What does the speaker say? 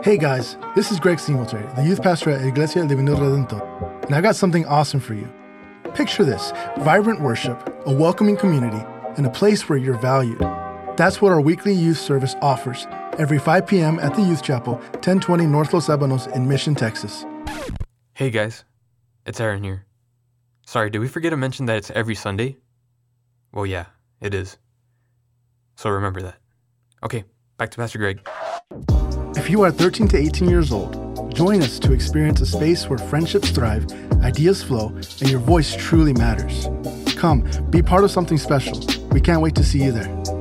Hey guys, this is Greg Singletary, the youth pastor at Iglesia Divino Redentor, and I got something awesome for you. Picture this vibrant worship, a welcoming community, and a place where you're valued. That's what our weekly youth service offers every 5 p.m. at the Youth Chapel, 1020 North Los Ebanos in Mission, Texas. Hey guys, it's Aaron here. Sorry, did we forget to mention that it's every Sunday? Well, yeah, it is. So remember that. Okay, back to Pastor Greg. If you are 13 to 18 years old, join us to experience a space where friendships thrive, ideas flow, and your voice truly matters. Come, be part of something special. We can't wait to see you there.